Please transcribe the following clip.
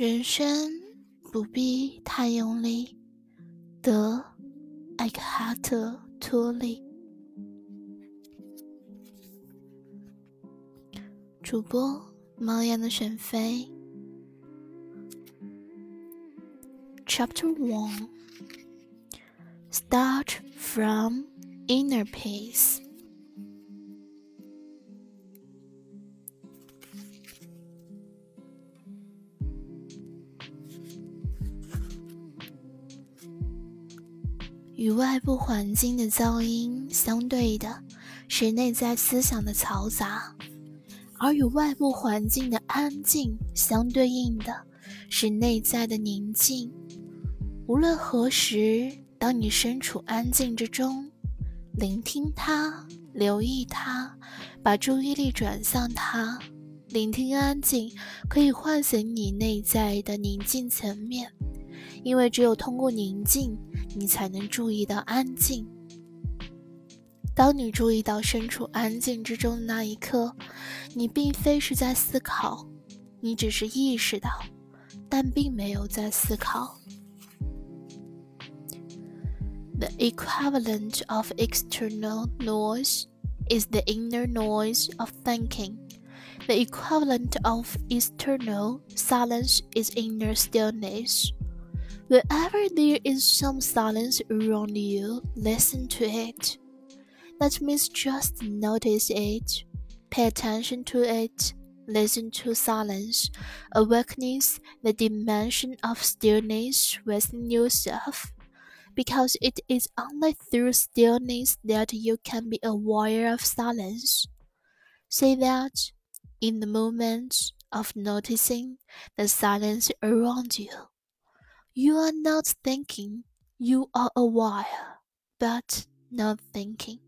人生不必太用力，得艾克哈特·托利。主播：猫样的选妃。Chapter One: Start from inner peace. 与外部环境的噪音相对的是内在思想的嘈杂，而与外部环境的安静相对应的是内在的宁静。无论何时，当你身处安静之中，聆听它，留意它，把注意力转向它，聆听安静可以唤醒你内在的宁静层面，因为只有通过宁静。你才能注意到安静。当你注意到身处安静之中的那一刻，你并非是在思考，你只是意识到，但并没有在思考。The equivalent of external noise is the inner noise of thinking. The equivalent of external silence is inner stillness. Wherever there is some silence around you, listen to it. That means just notice it, pay attention to it, listen to silence, awakeness the dimension of stillness within yourself. Because it is only through stillness that you can be aware of silence. Say that in the moment of noticing the silence around you. You are not thinking, you are aware, but not thinking.